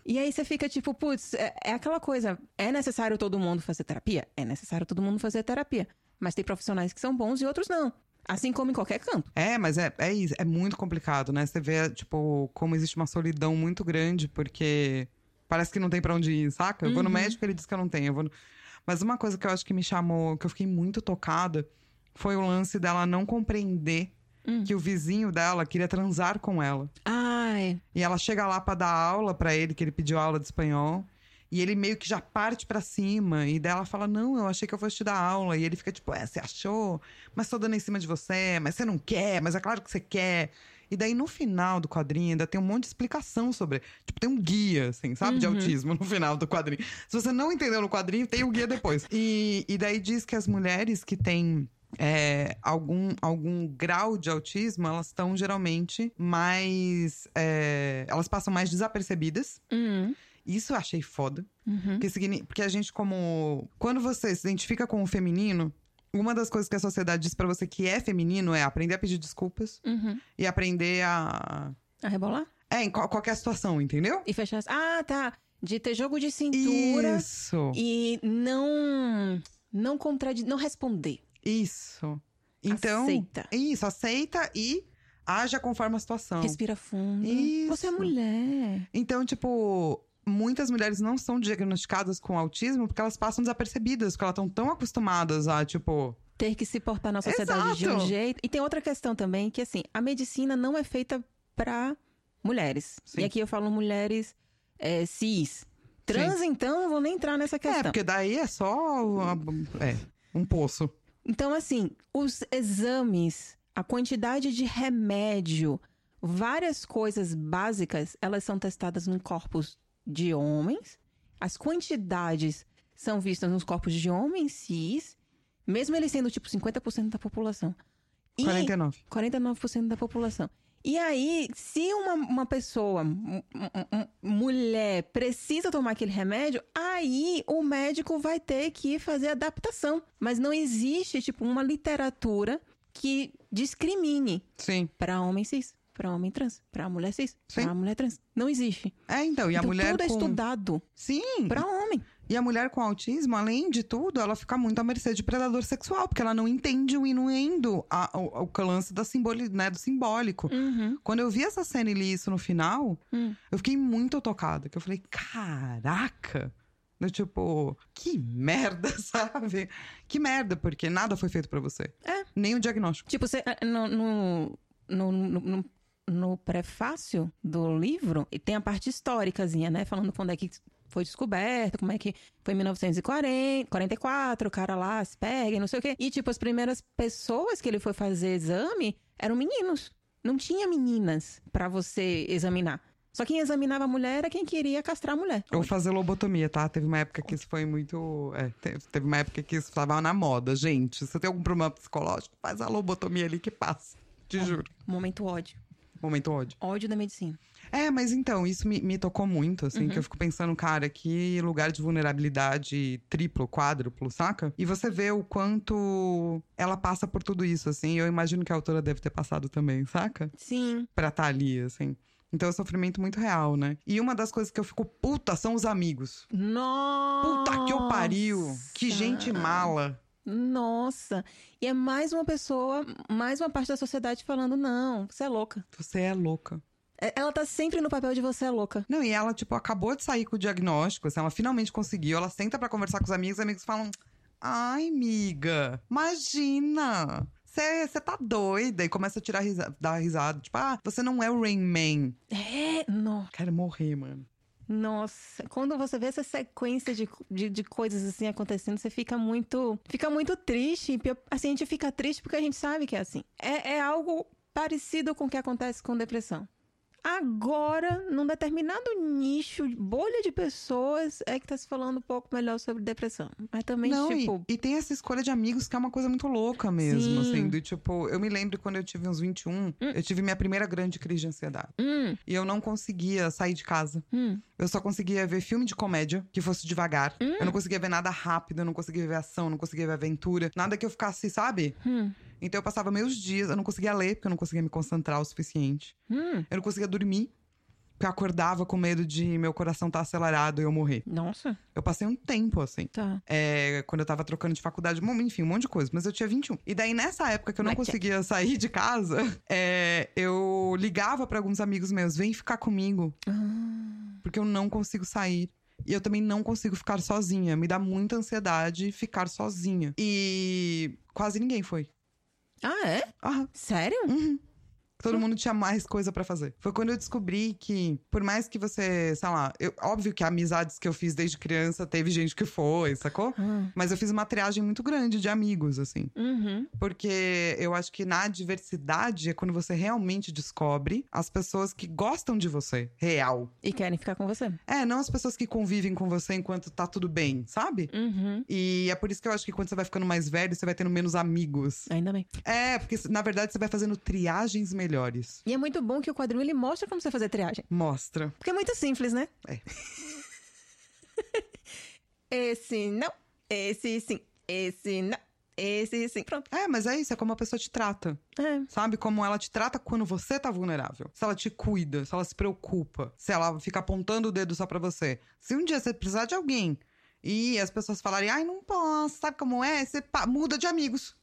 e aí você fica tipo, putz, é, é aquela coisa. É necessário todo mundo fazer terapia? É necessário todo mundo fazer terapia. Mas tem profissionais que são bons e outros não. Assim como em qualquer canto. É, mas é, é isso. É muito complicado, né? Você vê, tipo, como existe uma solidão muito grande, porque parece que não tem pra onde ir, saca? Eu vou no Uhum. médico ele diz que eu não tenho. Eu vou no... Mas uma coisa que eu acho que me chamou, que eu fiquei muito tocada, foi o lance dela não compreender Hum. que o vizinho dela queria transar com ela. Ai, E ela chega lá pra dar aula pra ele, que ele pediu aula de espanhol. E ele meio que já parte pra cima. E daí ela fala: Não, eu achei que eu fosse te dar aula. E ele fica tipo: É, você achou? Mas tô dando em cima de você. Mas você não quer. Mas é claro que você quer. E daí no final do quadrinho ainda tem um monte de explicação sobre. Tipo, tem um guia, assim, sabe? De autismo no final do quadrinho. Se você não entendeu no quadrinho, tem o guia depois. E, e daí diz que as mulheres que têm é, algum, algum grau de autismo, elas estão geralmente mais. é, elas passam mais desapercebidas. hum, Isso eu achei foda. uhum. Porque, porque a gente, como. Quando você se identifica com o feminino, uma das coisas que a sociedade diz pra você que é feminino é aprender a pedir desculpas Uhum. e aprender a. A rebolar? É, em qual- qualquer situação, entendeu? E fechar. as- Ah, tá. De ter jogo de cintura Isso. e não. Não contradizer. Não responder. Isso. Então. Aceita. Isso, aceita e haja conforme a situação. Respira fundo. Isso. Você é mulher. Então, tipo, muitas mulheres não são diagnosticadas com autismo porque elas passam desapercebidas, porque elas estão tão acostumadas a, tipo. Ter que se portar na sociedade de um Exato. jeito. E tem outra questão também, que assim, a medicina não é feita pra mulheres. Sim. E aqui eu falo mulheres é, cis. Trans, então, não vou nem entrar nessa É, questão. porque daí é só. É, um poço. Então, assim, os exames, a quantidade de remédio, várias coisas básicas, elas são testadas em corpos de homens. As quantidades são vistas nos corpos de homens cis, mesmo eles sendo tipo 50% da população. E 49. 49% da população. E aí, se uma, uma pessoa, mulher, precisa tomar aquele remédio, aí o médico vai ter que fazer adaptação. Mas não existe, tipo, uma literatura que discrimine para homem cis, para homem trans, para mulher cis, para mulher trans. Não existe. É, então, e a então, mulher. tudo é com... estudado Sim. para homem. E a mulher com autismo, além de tudo, ela fica muito à mercê de predador sexual, porque ela não entende o inuendo, a, o, o lance da simboli, né, do simbólico. Uhum. Quando eu vi essa cena e li isso no final, Hum. eu fiquei muito tocada. Que eu falei, caraca! Do tipo, que merda, [laughs] sabe? Que merda, porque nada foi feito pra você. É. Nem o diagnóstico. Tipo, você, no, no, no, no- no- no prefácio do livro, e tem a parte históricazinha, né? Falando quando é que foi descoberto, como é que foi em 1940, 44, o cara lá se pega não sei o quê. E, tipo, as primeiras pessoas que ele foi fazer exame eram meninos. Não tinha meninas pra você examinar. Só quem examinava a mulher era quem queria castrar a mulher. Ou fazer lobotomia, tá? Teve uma época que isso foi muito. É, te- teve uma época que isso estava na moda. Gente, se você tem algum problema psicológico, faz a lobotomia ali que passa. Te juro. Momento ódio. Momento ódio. Ódio da medicina. É, mas então, isso me, me tocou muito, assim, Uhum. que eu fico pensando, cara, que lugar de vulnerabilidade triplo, quádruplo, saca? E você vê o quanto ela passa por tudo isso, assim, eu imagino que a autora deve ter passado também, saca? Sim. Pra estar ali, assim. Então é um sofrimento muito real, né? E uma das coisas que eu fico puta são os amigos. Nossa! Puta que eu pariu! Que gente mala! Nossa. E é mais uma pessoa, mais uma parte da sociedade falando: não, você é louca. Você é louca. É- Ela tá sempre no papel de você é louca. Não, e ela, tipo, acabou de sair com o diagnóstico, assim, ela finalmente conseguiu, ela senta pra conversar com os amigos, os amigos falam: Ai, miga, imagina! Você tá doida? E começa a tirar risa dar risada. Tipo, ah, você não é o Rain Man. É, no, Quero morrer, mano. nossa. Quando você vê essa sequência de, de, de coisas assim acontecendo, você fica muito. Fica muito triste. Assim, a gente fica triste porque a gente sabe que é assim. É, é algo parecido com o que acontece com depressão. Agora, num determinado nicho, bolha de pessoas, é que tá se falando um pouco melhor sobre depressão. Mas também, não, e- tipo. e, tem essa escolha de amigos que é uma coisa muito louca mesmo, Sim. assim. Do tipo, eu me lembro quando eu tive uns 21, eu tive minha primeira grande crise de ansiedade. Hum, E eu não conseguia sair de casa. hum. Eu só conseguia ver filme de comédia que fosse devagar. Eu não conseguia ver nada rápido, eu não conseguia ver ação, eu não conseguia ver aventura. Nada que eu ficasse, sabe? Hum. Então eu passava meus dias, eu não conseguia ler, porque eu não conseguia me concentrar o suficiente. Hum. Eu não conseguia dormir, porque eu acordava com medo de meu coração estar acelerado e eu morrer. Nossa, Eu passei um tempo assim. tá. É, quando eu tava trocando de faculdade, enfim, um monte de coisa. Mas eu tinha 21. E daí, nessa época que eu não conseguia sair de casa, [laughs] é, eu ligava pra alguns amigos meus: vem ficar comigo, Ah, porque eu não consigo sair. E eu também não consigo ficar sozinha. Me dá muita ansiedade ficar sozinha. E quase ninguém foi. Ah, é? Ah, Sério? uhum. Todo mundo tinha mais coisa pra fazer. Foi quando eu descobri que, por mais que você, sei lá, eu- óbvio que amizades que eu fiz desde criança, teve gente que foi, sacou? Ah. Mas eu fiz uma triagem muito grande de amigos, assim. Uhum. Porque eu acho que na diversidade é quando você realmente descobre as pessoas que gostam de você, real. E querem ficar com você. É, não as pessoas que convivem com você enquanto tá tudo bem, sabe? Uhum. E é por isso que eu acho que quando você vai ficando mais velho, você vai tendo menos amigos. Ainda bem. É, porque na verdade você vai fazendo triagens melhores. E é muito bom que o quadrinho ele mostra como você fazer triagem. Mostra. Porque é muito simples, né? É. [laughs] esse não, esse sim, esse não, esse sim. Pronto. É, mas é isso, é como a pessoa te trata. É. Sabe? Como ela te trata quando você tá vulnerável. Se ela te cuida, se ela se preocupa, se ela fica apontando o dedo só pra você. Se um dia você precisar de alguém e as pessoas falarem, ai, não posso, sabe como é? Você muda de amigos.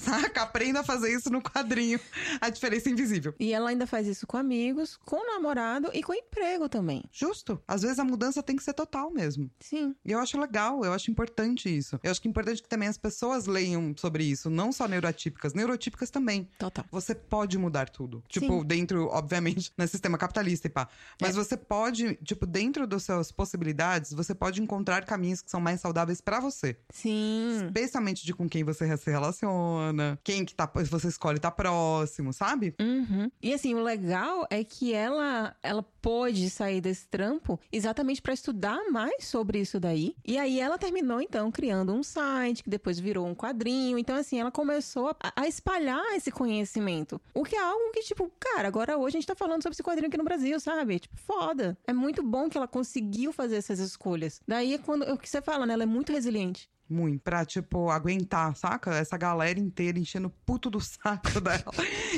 Saca? Aprenda a fazer isso no quadrinho. A diferença é invisível. E ela ainda faz isso com amigos, com namorado e com emprego também. Justo. Às vezes a mudança tem que ser total mesmo. Sim. E eu acho legal, eu acho importante isso. Eu acho que é importante que também as pessoas leiam sobre isso, não só neurotípicas, neurotípicas também. Total. Você pode mudar tudo. Tipo, Sim. dentro, obviamente, [laughs] no sistema capitalista e pá. Mas você pode, tipo, dentro das suas possibilidades, você pode encontrar caminhos que são mais saudáveis pra você. Sim. Especialmente de com quem você se relaciona, quem que tá, você escolhe estar próximo, sabe? Uhum. E assim, o legal é que ela ela pôde sair desse trampo exatamente para estudar mais sobre isso daí. E aí ela terminou então criando um site que depois virou um quadrinho. Então assim, ela começou a, a espalhar esse conhecimento. O que é algo que tipo, cara, agora hoje a gente tá falando sobre esse quadrinho aqui no Brasil, sabe? Tipo, foda. É muito bom que ela conseguiu fazer essas escolhas. Daí é quando é o que você fala, né? Ela é muito resiliente. Muito. Pra, tipo, aguentar, saca? Essa galera inteira enchendo o puto do saco [laughs] dela.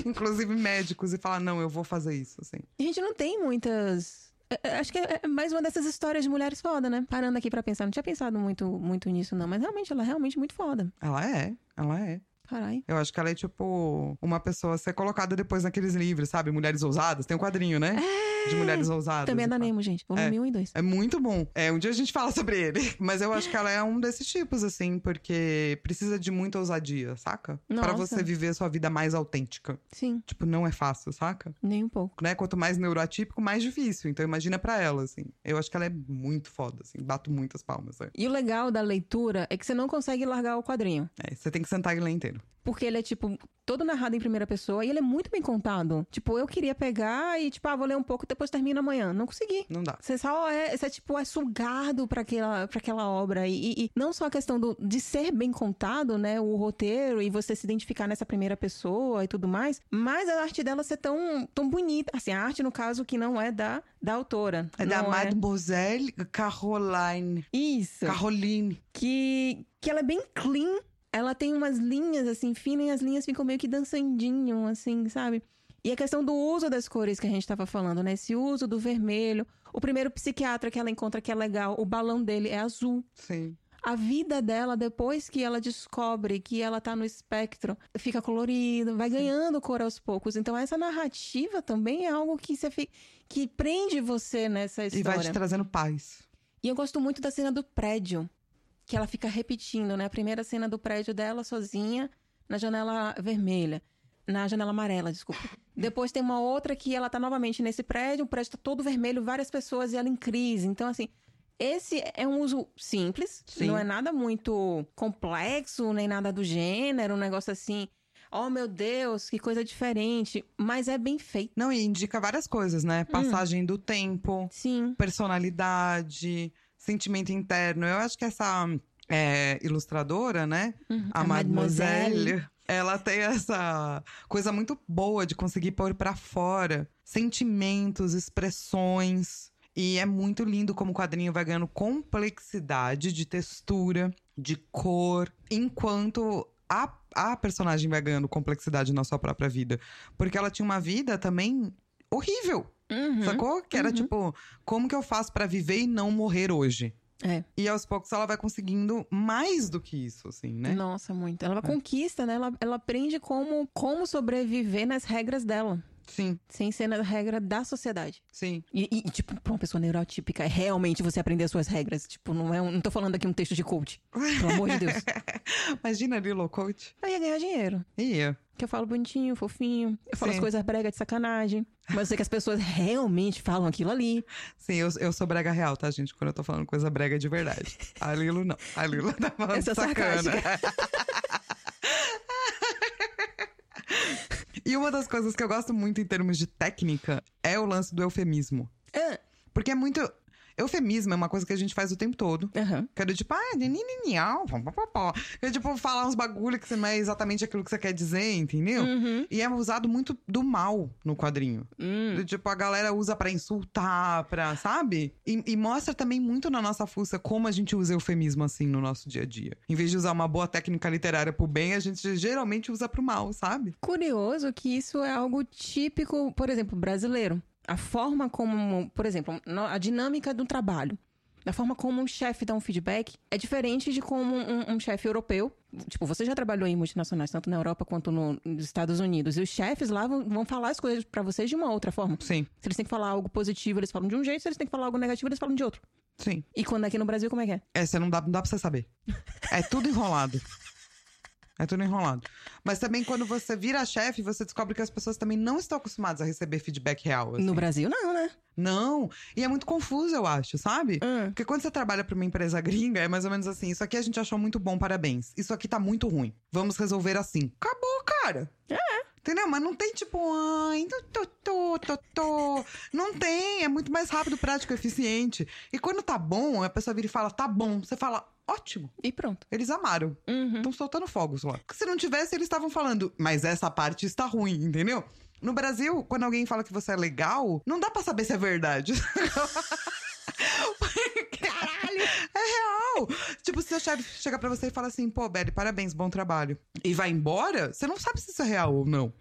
Inclusive médicos. E falar, não, eu vou fazer isso, assim. A gente não tem muitas. é, é, Acho que é é mais uma dessas histórias de mulheres foda, né? Parando aqui pra pensar. Não tinha pensado muito, muito nisso, não. Mas realmente, ela é realmente muito foda. Ela é, ela é. Caralho. Eu acho que ela é, tipo, uma pessoa ser colocada depois naqueles livros, sabe? Mulheres Ousadas. Tem um quadrinho, né? De Mulheres Ousadas. Também é da. Nemo, gente. Volume 1 e 2. É muito bom. É, um dia a gente fala sobre ele. [laughs] Mas eu acho que ela é um desses tipos, assim, porque precisa de muita ousadia, saca? Pra Nossa. você viver a sua vida mais autêntica. Sim, Tipo, não é fácil, saca? nem um pouco. Né? Quanto mais neuroatípico, mais difícil. Então imagina pra ela, assim. Eu acho que ela é muito foda, assim. Bato muitas palmas. É. E o legal da leitura é que você não consegue largar o quadrinho. É, você tem que sentar e ler inteiro. Porque ele é, tipo, todo narrado em primeira pessoa e ele é muito bem contado. Tipo, eu queria pegar e, tipo, ah, vou ler um pouco e depois termina amanhã. Não consegui. Não dá. Você só é, você, tipo, é sugado pra aquela, pra aquela obra. E, e- não só a questão do, de ser bem contado, né? O roteiro e você se identificar nessa primeira pessoa e tudo mais, mas a arte dela ser tão, tão bonita. Assim, a arte, no caso, que não é da, da autora. É da não Mademoiselle Caroline. Isso. Caroline. Que, que ela é bem clean. Ela tem umas linhas, assim, finas, e as linhas ficam meio que dançandinho, assim, sabe? E a questão do uso das cores que a gente tava falando, né? Esse uso do vermelho. O primeiro psiquiatra que ela encontra que é legal, o balão dele é azul. Sim. a vida dela, depois que ela descobre que ela tá no espectro, fica colorido, vai ganhando cor aos poucos. Então, essa narrativa também é algo que você fica, que prende você nessa E história. vai te trazendo paz. E eu gosto muito da cena do prédio, que ela fica repetindo, né? A primeira cena do prédio dela sozinha, na janela vermelha. Na janela amarela, desculpa. Depois tem uma outra que ela tá novamente nesse prédio, o prédio tá todo vermelho, várias pessoas e ela em crise. Então, assim, esse é um uso simples, Sim. não é nada muito complexo, nem nada do gênero, um negócio assim. Oh, meu Deus, que coisa diferente. Mas é bem feito. Não, e indica várias coisas, né? Passagem do tempo, Sim. personalidade, sentimento interno. Eu acho que essa é, ilustradora, né? Uhum. A, Mademoiselle, ela tem essa coisa muito boa de conseguir pôr pra fora sentimentos, expressões. E é muito lindo como o quadrinho vai ganhando complexidade de textura, de cor, enquanto a, a personagem vai ganhando complexidade na sua própria vida. Porque ela tinha uma vida também horrível, Uhum. sacou? Que era uhum. tipo, como que eu faço pra viver e não morrer hoje? É. E aos poucos ela vai conseguindo mais do que isso, assim, né? Nossa, muito. Ela conquista, né? Ela, ela aprende como, como sobreviver nas regras dela. Sim, Sem ser na regra da sociedade. sim. E, e, tipo, pra uma pessoa neurotípica, é realmente você aprender as suas regras. Tipo, não é um, não tô falando aqui um texto de coach. Pelo amor de Deus. [laughs] Imagina Lilo Coach. Eu ia ganhar dinheiro. Ia. Que eu falo bonitinho, fofinho. Eu falo Sim. as coisas brega de sacanagem. Mas eu sei que as pessoas [laughs] realmente falam aquilo ali. Sim, eu, eu sou brega real, tá, gente? Quando eu tô falando coisa brega de verdade. A Lilo não. A Lilo tá [laughs] falando Essa sacana. [laughs] e uma das coisas que eu gosto muito em termos de técnica é o lance do eufemismo. Ah, Porque é muito. Eufemismo é uma coisa que a gente faz o tempo todo. Aham. Que é do tipo, ah, pó. Que é tipo falar uns bagulho que não é exatamente aquilo que você quer dizer, entendeu? Uhum. E é usado muito do mal no quadrinho. Hum. Do Tipo, a galera usa pra insultar, pra, sabe? E, e mostra também muito na nossa fuça como a gente usa eufemismo assim no nosso dia a dia. Em vez de usar uma boa técnica literária pro bem, a gente geralmente usa pro mal, sabe? Curioso que isso é algo típico, por exemplo, brasileiro. A forma como, por exemplo, a dinâmica do trabalho. Da forma como um chefe dá um feedback é diferente de como um, um chefe europeu. Tipo, você já trabalhou em multinacionais, tanto na Europa quanto no- nos Estados Unidos. E os chefes lá vão, vão falar as coisas pra vocês de uma outra forma. Sim, Se eles têm que falar algo positivo, eles falam de um jeito. Se eles têm que falar algo negativo, eles falam de outro. sim. E quando aqui no Brasil, como é que é? É, você não dá, não dá pra você saber. É tudo enrolado. É tudo enrolado. Mas também quando você vira chefe, você descobre que as pessoas também não estão acostumadas a receber feedback real. assim. No Brasil, não, né? Não. E é muito confuso, eu acho, sabe? Hum. Porque quando você trabalha pra uma empresa gringa, é mais ou menos assim: isso aqui a gente achou muito bom, parabéns. Isso aqui tá muito ruim. Vamos resolver assim. Acabou, cara. É. Entendeu? Mas não tem tipo, ai, tô, tô, tô, tô. Não tem. É muito mais rápido, prático, eficiente. E quando tá bom, a pessoa vira e fala, tá bom. Você fala, ótimo. E pronto. Eles amaram. Uhum. Estão soltando fogos lá. Se não tivesse, eles estavam falando, mas essa parte está ruim, entendeu? No Brasil, quando alguém fala que você é legal, não dá pra saber se é verdade. [laughs] Tipo, se seu chefe chega pra você e fala assim, pô, Betty, parabéns, bom trabalho. E vai embora, você não sabe se isso é real ou não.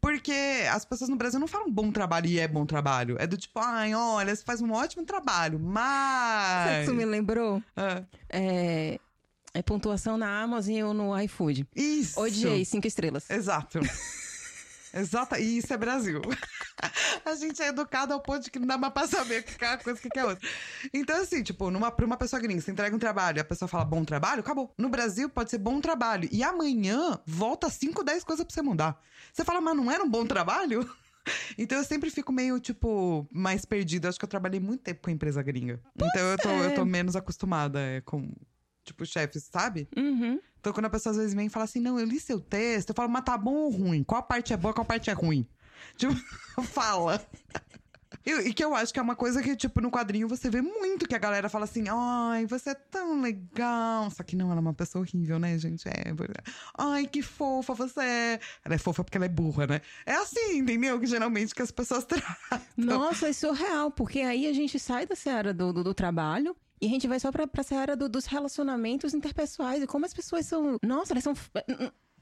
Porque as pessoas no Brasil não falam bom trabalho e é bom trabalho. É do tipo, ai, olha, você faz um ótimo trabalho, Sabe o mas. que isso me lembrou? Ah, É, é pontuação na Amazon ou no iFood. isso! Odiei, cinco estrelas. Exato. [laughs] Exato, e isso é Brasil. [laughs] A gente é educado ao ponto de que não dá mais pra saber o que é uma coisa e o que é outra. Então, assim, tipo, numa, pra uma pessoa gringa, você entrega um trabalho e a pessoa fala bom trabalho, acabou. No Brasil, pode ser bom trabalho. E amanhã, volta 5, 10 coisas pra você mudar. Você fala, mas não era um bom trabalho? [laughs] Então eu sempre fico meio, tipo, mais perdida. Acho que eu trabalhei muito tempo com empresa gringa. então eu tô, é. eu tô menos acostumada é, com, tipo, chefes, sabe? Uhum. Então, quando a pessoa às vezes vem e fala assim, não, eu li seu texto, eu falo, mas tá bom ou ruim? Qual parte é boa, qual parte é ruim? Tipo, [laughs] fala. E, e que eu acho que é uma coisa que, tipo, no quadrinho você vê muito que a galera fala assim, ai, você é tão legal. Só que não, ela é uma pessoa horrível, né, gente? É. Ai, que fofa você é. Ela é fofa porque ela é burra, né? É assim, entendeu? Que geralmente que as pessoas [laughs] tratam. Nossa, é surreal, porque aí a gente sai da seara do, do, do trabalho e a gente vai só pra, pra seara do- dos relacionamentos interpessoais e como as pessoas são. Nossa, elas são.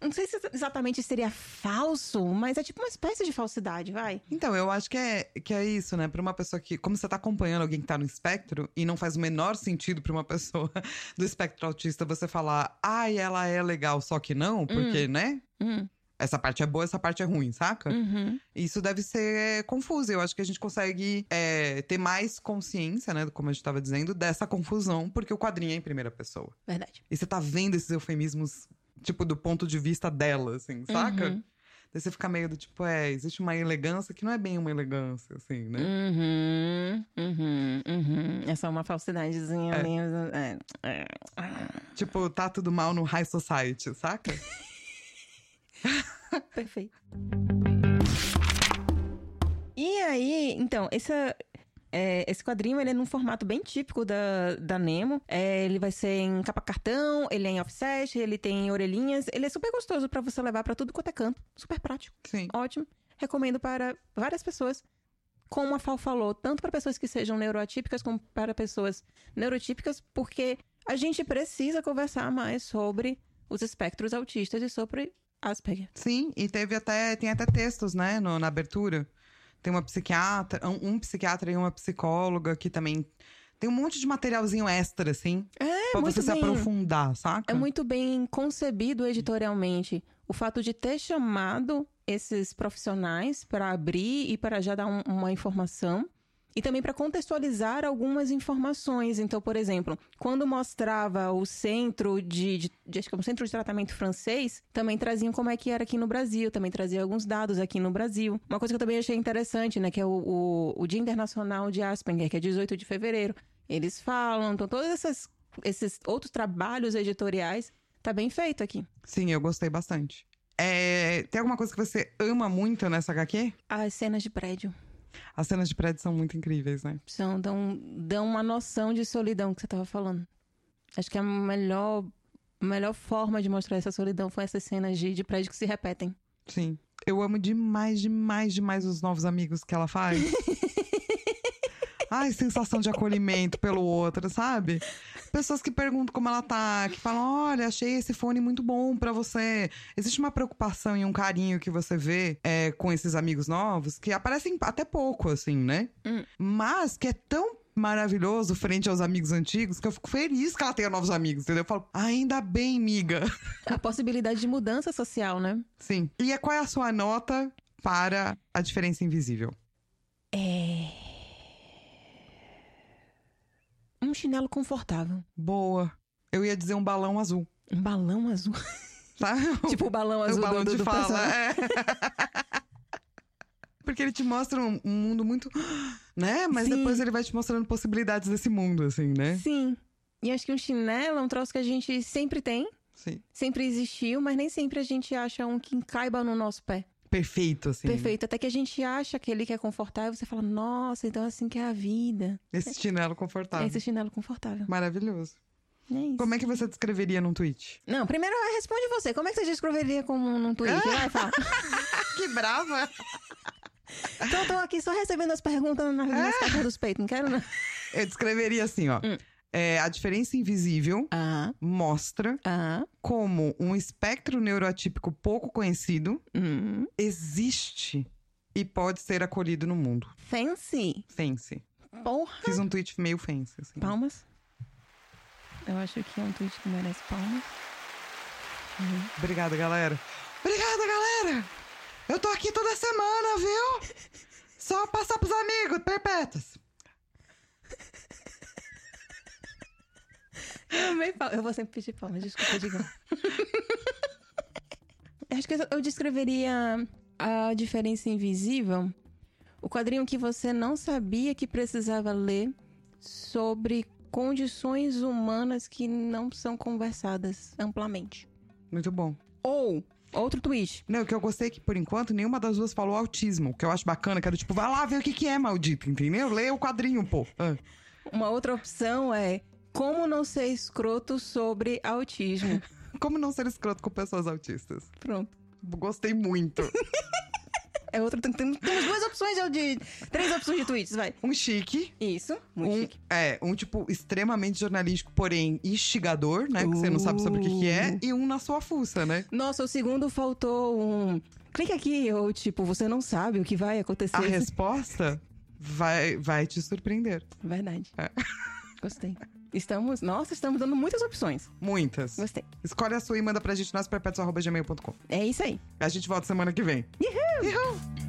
Não sei se exatamente seria falso, mas é tipo uma espécie de falsidade, vai. Então, eu acho que é, que é isso, né? Pra uma pessoa que. Como você tá acompanhando alguém que tá no espectro, e não faz o menor sentido pra uma pessoa [laughs] do espectro autista você falar, ai, ela é legal, só que não, porque, né? Hum, Essa parte é boa, essa parte é ruim, saca? uhum. Isso deve ser confuso. Eu acho que a gente consegue é, ter mais consciência, né? Como a gente tava dizendo, dessa confusão, porque o quadrinho é em primeira pessoa. Verdade. E você tá vendo esses eufemismos, tipo, do ponto de vista dela, assim, saca? Uhum. Daí você fica meio do tipo, é, existe uma elegância que não é bem uma elegância, assim, né? Uhum, uhum, uhum. É só uma falsidadezinha É. ali. É, é. Tipo, tá tudo mal no high society, saca? [laughs] [laughs] Perfeito. E aí, então, essa, é, esse quadrinho ele é num formato bem típico da, da Nemo. É, ele vai ser em capa cartão, ele é em offset, ele tem orelhinhas. Ele é super gostoso pra você levar pra tudo quanto é canto. Super prático, Sim. ótimo. Recomendo para várias pessoas. Como a Fal falou, tanto para pessoas que sejam neuroatípicas como para pessoas neurotípicas, porque a gente precisa conversar mais sobre os espectros autistas e sobre Asperger. Sim, e teve até, tem até textos, né, no- na abertura. Tem uma psiquiatra, um, um psiquiatra e uma psicóloga que também. Tem um monte de materialzinho extra, assim, É, pra muito você se bem. aprofundar, saca? É muito bem concebido editorialmente o fato de ter chamado esses profissionais para abrir e para já dar um- uma informação e também para contextualizar algumas informações. Então, por exemplo, quando mostrava o centro de, de, de- acho que é um centro de tratamento francês, também traziam como é que era aqui no Brasil, também trazia alguns dados aqui no Brasil. Uma coisa que eu também achei interessante, né, que é o, o, o Dia Internacional de Asperger, que é 18 de fevereiro. Eles falam, então todos essas, esses outros trabalhos editoriais tá bem feito aqui. Sim, eu gostei bastante. É, tem alguma coisa que você ama muito nessa HQ? As cenas de prédio As cenas de prédio são muito incríveis, né? são, dão, dão uma noção de solidão que você tava falando. Acho que a melhor, melhor forma de mostrar essa solidão foi essas cenas de, de prédio que se repetem. Sim. Eu amo demais, demais, demais os novos amigos que ela faz. [laughs] Ai, sensação de acolhimento pelo outro, sabe? Pessoas que perguntam como ela tá, que falam: olha, achei esse fone muito bom pra você. Existe uma preocupação e um carinho que você vê é, com esses amigos novos que aparecem até pouco, assim, né? Hum. Mas que é tão maravilhoso frente aos amigos antigos que eu fico feliz que ela tenha novos amigos, entendeu? Eu falo, ainda bem, miga. A possibilidade de mudança social, né? Sim. E é- qual é a sua nota para a diferença invisível? É. Um chinelo confortável. Boa. Eu ia dizer um balão azul, Um balão azul. [laughs] tá? [laughs] tipo o balão azul o balão do, do, de do fala. é. [laughs] Porque ele te mostra um, um mundo muito. [gasps] Né? Mas Sim. depois ele vai te mostrando possibilidades desse mundo, assim, né? Sim. E acho que um chinelo é um troço que a gente sempre tem, Sim. sempre existiu, mas nem sempre a gente acha um que caiba no nosso pé. Perfeito, assim. Perfeito. Até que a gente acha aquele que é confortável, você fala, nossa, então é assim que é a vida. Esse chinelo É confortável. esse chinelo confortável. Maravilhoso. É isso. Como é que você descreveria num tweet? Não, primeiro responde você. Como é que você descreveria como num tweet? Vai, fala. [laughs] Que brava! Então, tô aqui só recebendo as perguntas nas, nas caixas dos peitos. Não quero, não. Eu descreveria assim, ó. Hum. É, a diferença invisível Ah, mostra ah, como um espectro neuroatípico pouco conhecido hum. existe e pode ser acolhido no mundo. Fancy. Fancy. Porra. Fiz um tweet meio fancy, assim. Palmas. Eu acho que é um tweet que merece palmas. Obrigada, galera. Obrigada, galera! Eu tô aqui toda semana, viu? Só passar pros amigos, perpétuos. Amei palmas. Eu vou sempre pedir palmas, desculpa, Digão. [laughs] acho que eu descreveria a diferença invisível. O quadrinho que você não sabia que precisava ler sobre condições humanas que não são conversadas amplamente. Muito bom. Ou, outro tweet. Não, o que eu gostei é que, por enquanto, nenhuma das duas falou autismo. O que eu acho bacana, que era tipo, vai lá ver o que, que é maldito, entendeu? Lê o quadrinho, pô. Ah. Uma outra opção é como não ser escroto sobre autismo. [laughs] Como não ser escroto com pessoas autistas? Pronto. Gostei muito. [laughs] É outra. tem- tem- Temos duas opções de, de. Três opções de tweets, vai. Um chique. Isso, muito um, chique. É, um tipo extremamente jornalístico, porém instigador, né? Que você não sabe sobre o que, que é. Uh. E um na sua fuça, né? Nossa, o segundo faltou um. Clique aqui, ou tipo, você não sabe o que vai acontecer. A resposta vai, vai te surpreender. Verdade. É. Gostei. Estamos. Nossa, estamos dando muitas opções. Muitas. Gostei. Escolhe a sua e manda pra gente nas perpétuas.gmail.com. É isso aí. A gente volta semana que vem. Uhul! Uhul!